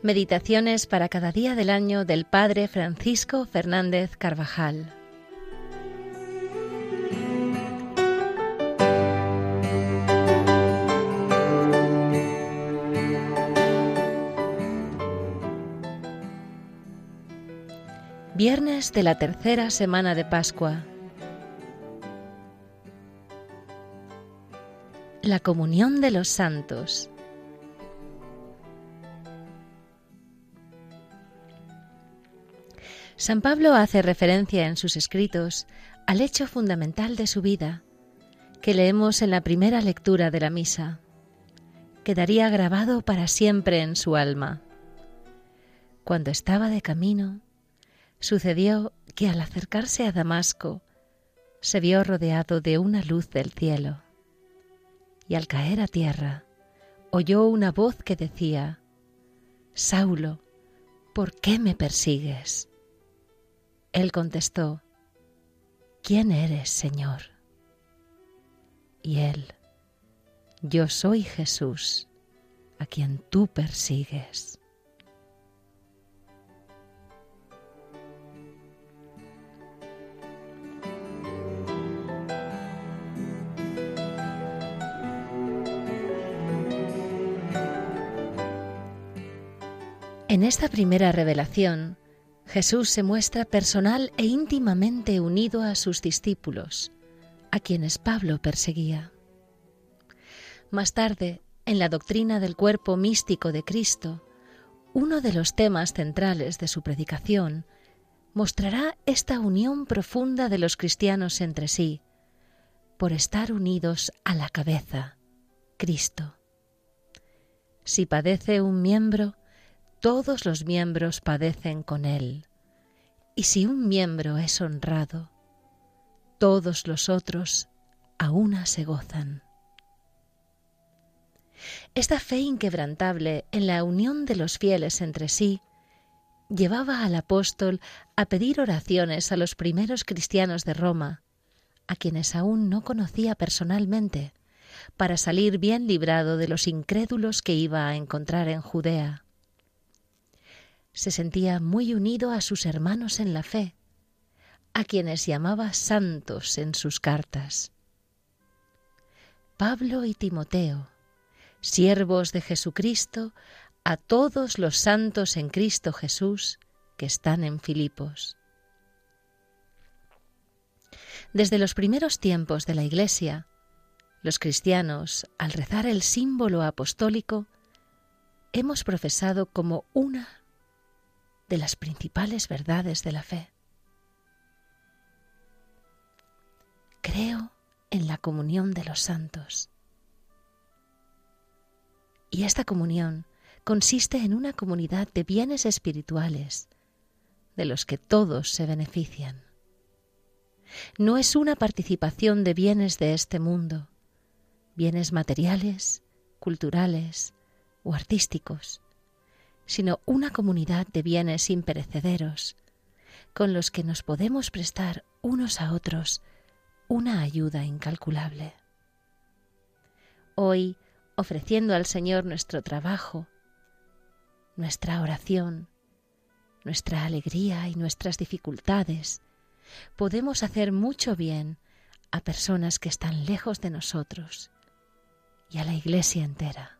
Meditaciones para cada día del año del Padre Francisco Fernández Carvajal. Viernes de la tercera semana de Pascua. La comunión de los santos. San Pablo hace referencia en sus escritos al hecho fundamental de su vida, que leemos en la primera lectura de la misa. Quedaría grabado para siempre en su alma. Cuando estaba de camino, sucedió que al acercarse a Damasco, se vio rodeado de una luz del cielo. Y al caer a tierra, oyó una voz que decía, Saulo, ¿por qué me persigues? Él contestó, ¿quién eres, Señor? Y él, yo soy Jesús, a quien tú persigues. En esta primera revelación, Jesús se muestra personal e íntimamente unido a sus discípulos, a quienes Pablo perseguía. Más tarde, en la doctrina del cuerpo místico de Cristo, uno de los temas centrales de su predicación mostrará esta unión profunda de los cristianos entre sí, por estar unidos a la cabeza, Cristo. Si padece un miembro, todos los miembros padecen con él. Y si un miembro es honrado, todos los otros a una se gozan. Esta fe inquebrantable en la unión de los fieles entre sí llevaba al apóstol a pedir oraciones a los primeros cristianos de Roma, a quienes aún no conocía personalmente, para salir bien librado de los incrédulos que iba a encontrar en Judea se sentía muy unido a sus hermanos en la fe, a quienes llamaba santos en sus cartas. Pablo y Timoteo, siervos de Jesucristo, a todos los santos en Cristo Jesús que están en Filipos. Desde los primeros tiempos de la Iglesia, los cristianos, al rezar el símbolo apostólico, hemos profesado como una de las principales verdades de la fe. Creo en la comunión de los santos. Y esta comunión consiste en una comunidad de bienes espirituales, de los que todos se benefician. No es una participación de bienes de este mundo, bienes materiales, culturales o artísticos, sino una comunidad de bienes imperecederos, con los que nos podemos prestar unos a otros una ayuda incalculable. Hoy, ofreciendo al Señor nuestro trabajo, nuestra oración, nuestra alegría y nuestras dificultades, podemos hacer mucho bien a personas que están lejos de nosotros y a la Iglesia entera.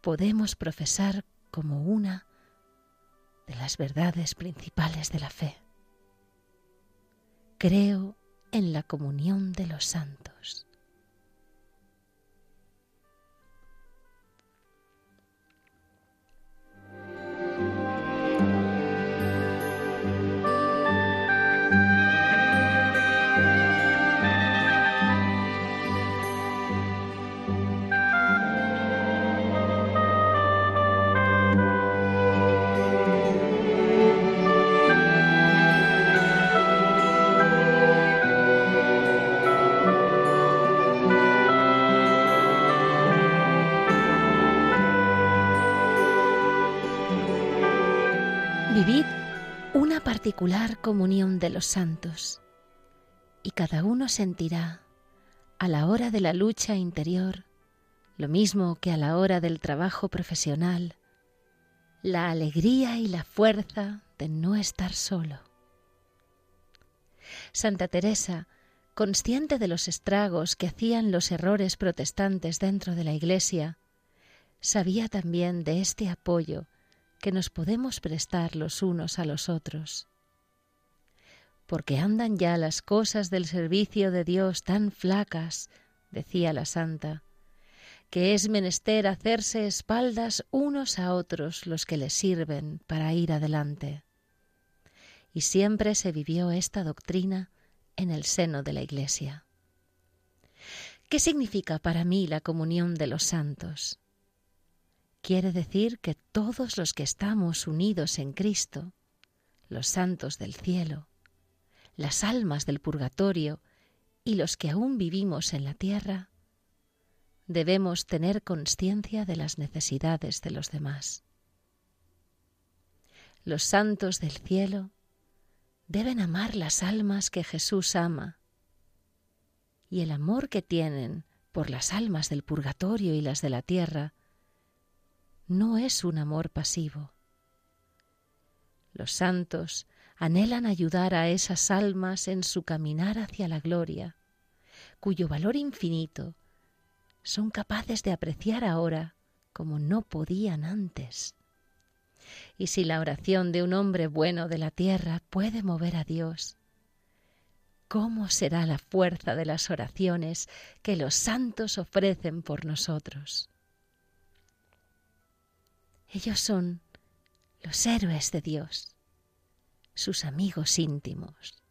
Podemos profesar como una de las verdades principales de la fe. Creo en la comunión de los santos. Comunión de los santos y cada uno sentirá, a la hora de la lucha interior, lo mismo que a la hora del trabajo profesional, la alegría y la fuerza de no estar solo. Santa Teresa, consciente de los estragos que hacían los errores protestantes dentro de la Iglesia, sabía también de este apoyo que nos podemos prestar los unos a los otros. Porque andan ya las cosas del servicio de Dios tan flacas, decía la santa, que es menester hacerse espaldas unos a otros los que les sirven para ir adelante. Y siempre se vivió esta doctrina en el seno de la Iglesia. ¿Qué significa para mí la comunión de los santos? Quiere decir que todos los que estamos unidos en Cristo, los santos del cielo, las almas del purgatorio y los que aún vivimos en la tierra, debemos tener conciencia de las necesidades de los demás. Los santos del cielo deben amar las almas que Jesús ama, y el amor que tienen por las almas del purgatorio y las de la tierra no es un amor pasivo. Los santos anhelan ayudar a esas almas en su caminar hacia la gloria, cuyo valor infinito son capaces de apreciar ahora como no podían antes. Y si la oración de un hombre bueno de la tierra puede mover a Dios, ¿cómo será la fuerza de las oraciones que los santos ofrecen por nosotros? Ellos son los héroes de Dios, sus amigos íntimos,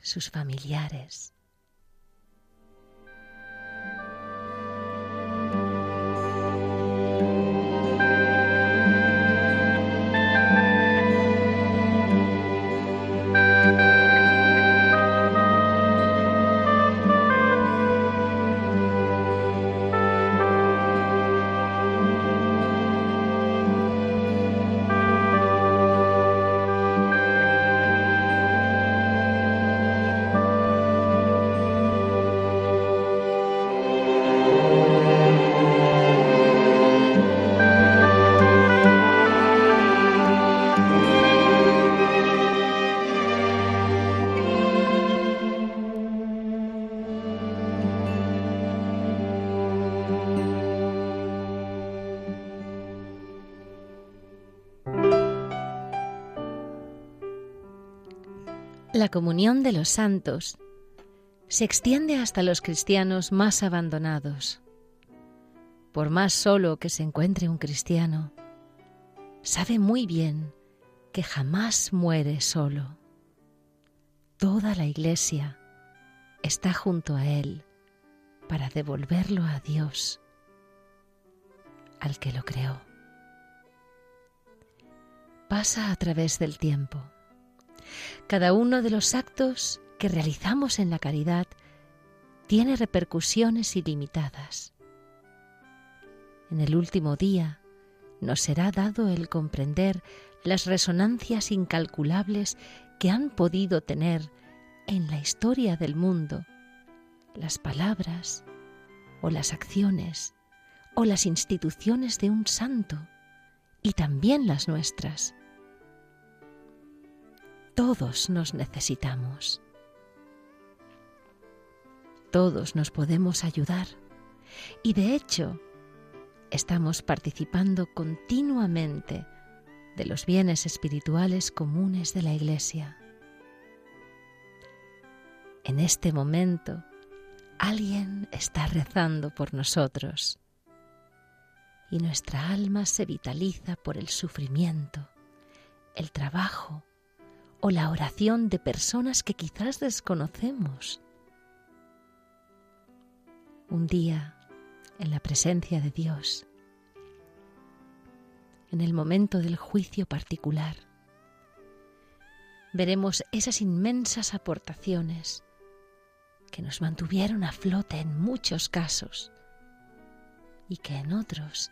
sus familiares, La comunión de los santos se extiende hasta los cristianos más abandonados. Por más solo que se encuentre un cristiano, sabe muy bien que jamás muere solo. Toda la iglesia está junto a él para devolverlo a Dios, al que lo creó. Pasa a través del tiempo cada uno de los actos que realizamos en la caridad tiene repercusiones ilimitadas. En el último día nos será dado el comprender las resonancias incalculables que han podido tener en la historia del mundo las palabras o las acciones o las instituciones de un santo y también las nuestras. Todos nos necesitamos. Todos nos podemos ayudar. Y de hecho, estamos participando continuamente de los bienes espirituales comunes de la Iglesia. En este momento, alguien está rezando por nosotros y nuestra alma se vitaliza por el sufrimiento, el trabajo o la oración de personas que quizás desconocemos. Un día, en la presencia de Dios, en el momento del juicio particular, veremos esas inmensas aportaciones que nos mantuvieron a flote en muchos casos y que en otros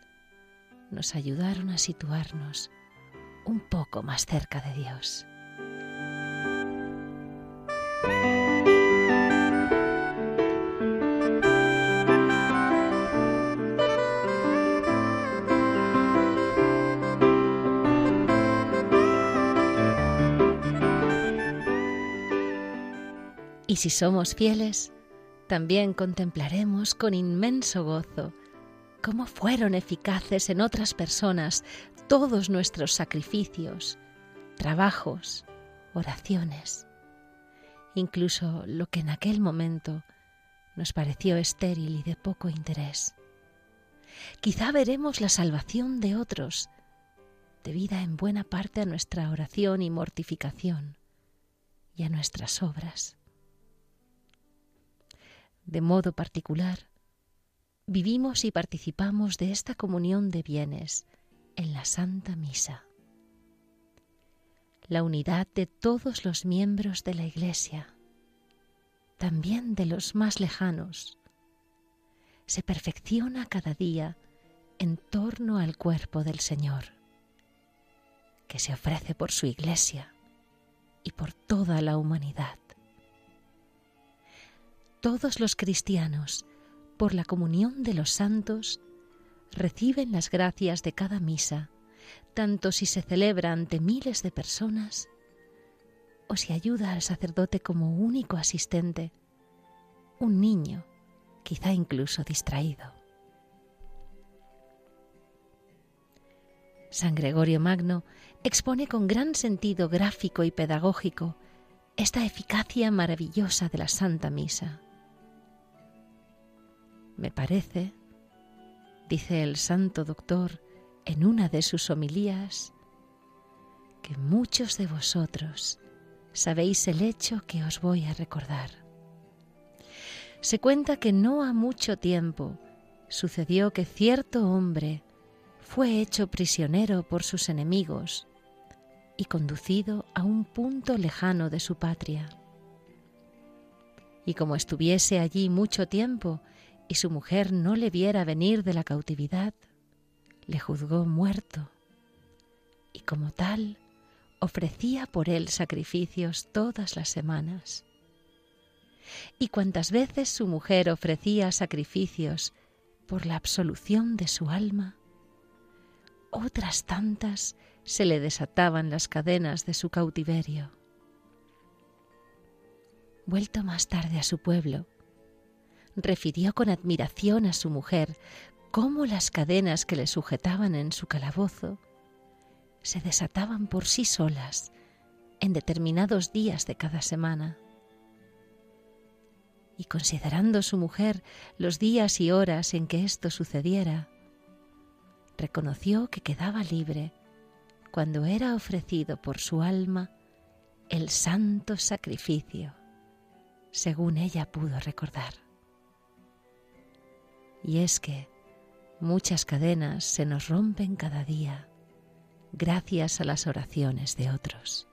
nos ayudaron a situarnos un poco más cerca de Dios. Y si somos fieles, también contemplaremos con inmenso gozo cómo fueron eficaces en otras personas todos nuestros sacrificios, trabajos, oraciones, incluso lo que en aquel momento nos pareció estéril y de poco interés. Quizá veremos la salvación de otros, debida en buena parte a nuestra oración y mortificación y a nuestras obras. De modo particular, vivimos y participamos de esta comunión de bienes en la Santa Misa. La unidad de todos los miembros de la Iglesia, también de los más lejanos, se perfecciona cada día en torno al cuerpo del Señor, que se ofrece por su Iglesia y por toda la humanidad. Todos los cristianos, por la comunión de los santos, reciben las gracias de cada misa, tanto si se celebra ante miles de personas o si ayuda al sacerdote como único asistente, un niño, quizá incluso distraído. San Gregorio Magno expone con gran sentido gráfico y pedagógico esta eficacia maravillosa de la Santa Misa. Me parece, dice el santo doctor en una de sus homilías, que muchos de vosotros sabéis el hecho que os voy a recordar. Se cuenta que no ha mucho tiempo sucedió que cierto hombre fue hecho prisionero por sus enemigos y conducido a un punto lejano de su patria. Y como estuviese allí mucho tiempo y su mujer no le viera venir de la cautividad, le juzgó muerto y como tal ofrecía por él sacrificios todas las semanas. Y cuantas veces su mujer ofrecía sacrificios por la absolución de su alma, otras tantas se le desataban las cadenas de su cautiverio. Vuelto más tarde a su pueblo, refirió con admiración a su mujer cómo las cadenas que le sujetaban en su calabozo se desataban por sí solas en determinados días de cada semana. Y considerando su mujer los días y horas en que esto sucediera, reconoció que quedaba libre cuando era ofrecido por su alma el santo sacrificio, según ella pudo recordar. Y es que muchas cadenas se nos rompen cada día gracias a las oraciones de otros.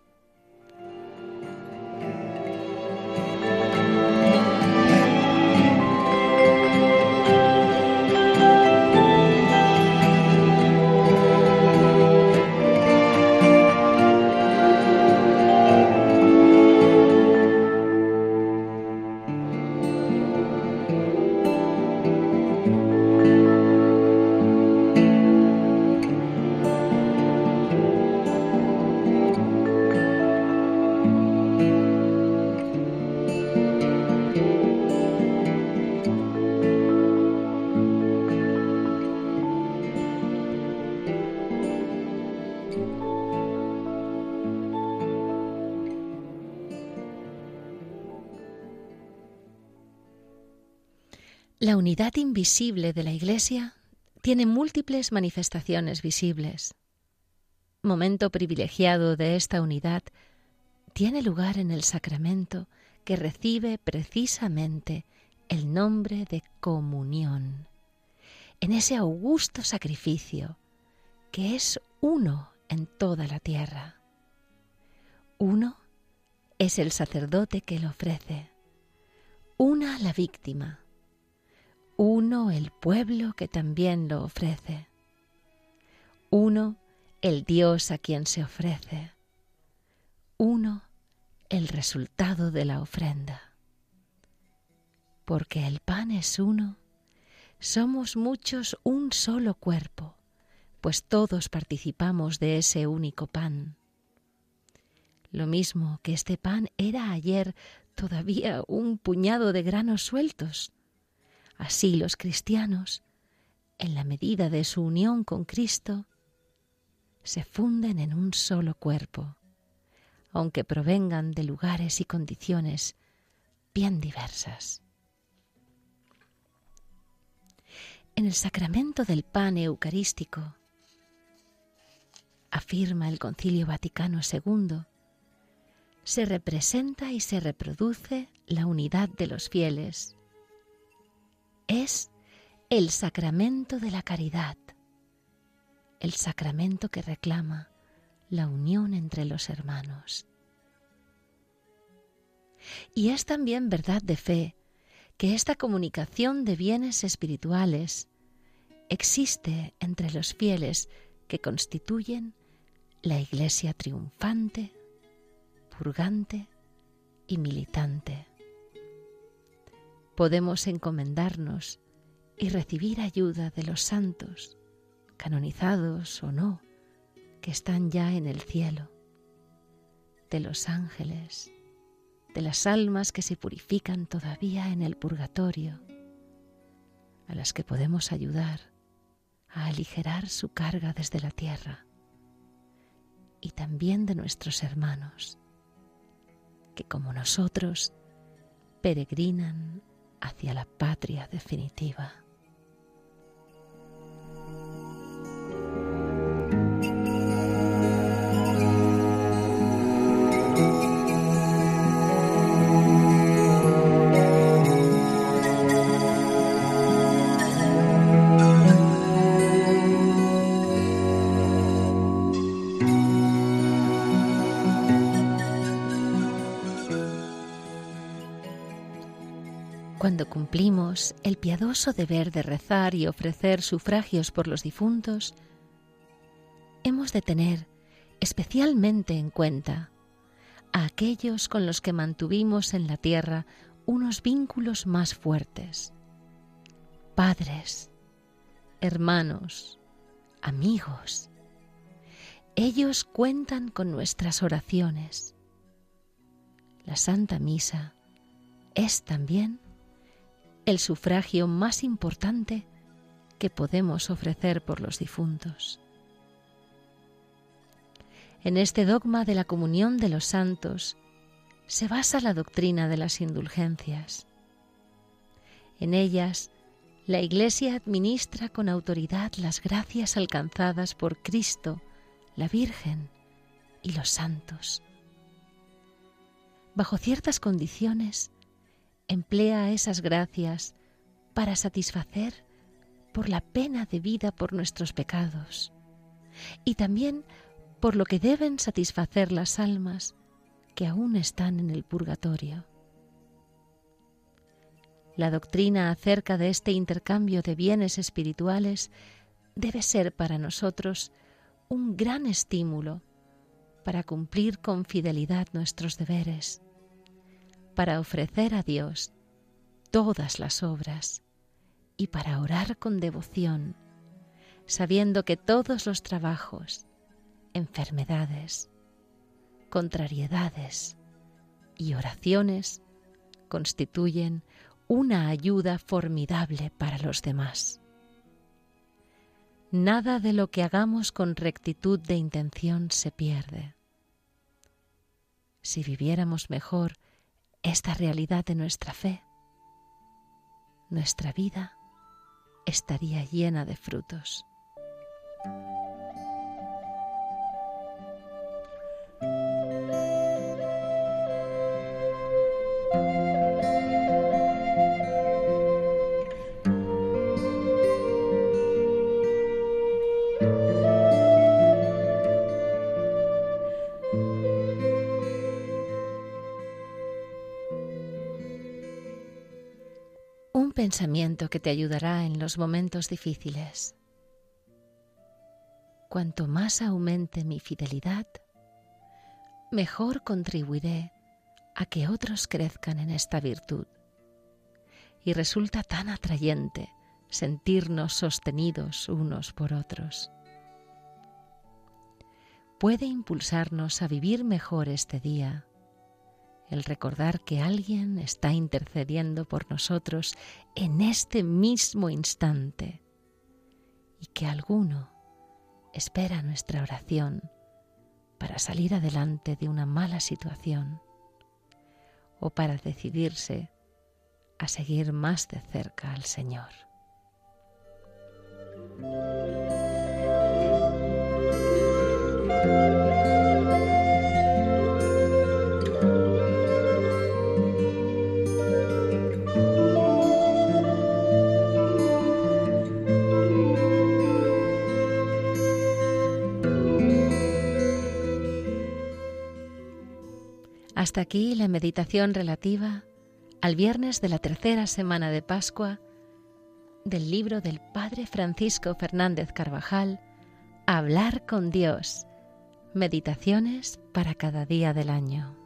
La unidad invisible de la Iglesia tiene múltiples manifestaciones visibles. Momento privilegiado de esta unidad tiene lugar en el sacramento que recibe precisamente el nombre de comunión, en ese augusto sacrificio que es uno en toda la tierra. Uno es el sacerdote que lo ofrece, una la víctima, uno el pueblo que también lo ofrece, uno el Dios a quien se ofrece, uno el resultado de la ofrenda. Porque el pan es uno, somos muchos un solo cuerpo, pues todos participamos de ese único pan. Lo mismo que este pan era ayer todavía un puñado de granos sueltos. Así los cristianos, en la medida de su unión con Cristo, se funden en un solo cuerpo, aunque provengan de lugares y condiciones bien diversas. En el sacramento del pan eucarístico, afirma el Concilio Vaticano II, se representa y se reproduce la unidad de los fieles. Es el sacramento de la caridad, el sacramento que reclama la unión entre los hermanos. Y es también verdad de fe que esta comunicación de bienes espirituales existe entre los fieles que constituyen la Iglesia triunfante, purgante y militante. Podemos encomendarnos y recibir ayuda de los santos, canonizados o no, que están ya en el cielo, de los ángeles, de las almas que se purifican todavía en el purgatorio, a las que podemos ayudar a aligerar su carga desde la tierra, y también de nuestros hermanos, que como nosotros peregrinan hacia la patria definitiva. Piadoso deber de rezar y ofrecer sufragios por los difuntos, hemos de tener especialmente en cuenta a aquellos con los que mantuvimos en la tierra unos vínculos más fuertes, padres, hermanos, amigos. Ellos cuentan con nuestras oraciones. La Santa Misa es también el sufragio más importante que podemos ofrecer por los difuntos. En este dogma de la comunión de los santos se basa la doctrina de las indulgencias. En ellas, la Iglesia administra con autoridad las gracias alcanzadas por Cristo, la Virgen y los santos. Bajo ciertas condiciones, emplea esas gracias para satisfacer por la pena de vida por nuestros pecados y también por lo que deben satisfacer las almas que aún están en el purgatorio. La doctrina acerca de este intercambio de bienes espirituales debe ser para nosotros un gran estímulo para cumplir con fidelidad nuestros deberes para ofrecer a Dios todas las obras y para orar con devoción, sabiendo que todos los trabajos, enfermedades, contrariedades y oraciones constituyen una ayuda formidable para los demás. Nada de lo que hagamos con rectitud de intención se pierde. Si viviéramos mejor esta realidad de nuestra fe, nuestra vida estaría llena de frutos. Pensamiento que te ayudará en los momentos difíciles. Cuanto más aumente mi fidelidad, mejor contribuiré a que otros crezcan en esta virtud. Y resulta tan atrayente sentirnos sostenidos unos por otros. Puede impulsarnos a vivir mejor este día el recordar que alguien está intercediendo por nosotros en este mismo instante y que alguno espera nuestra oración para salir adelante de una mala situación o para decidirse a seguir más de cerca al Señor. Hasta aquí la meditación relativa al viernes de la tercera semana de Pascua del libro del Padre Francisco Fernández Carvajal, Hablar con Dios. Meditaciones para cada día del año.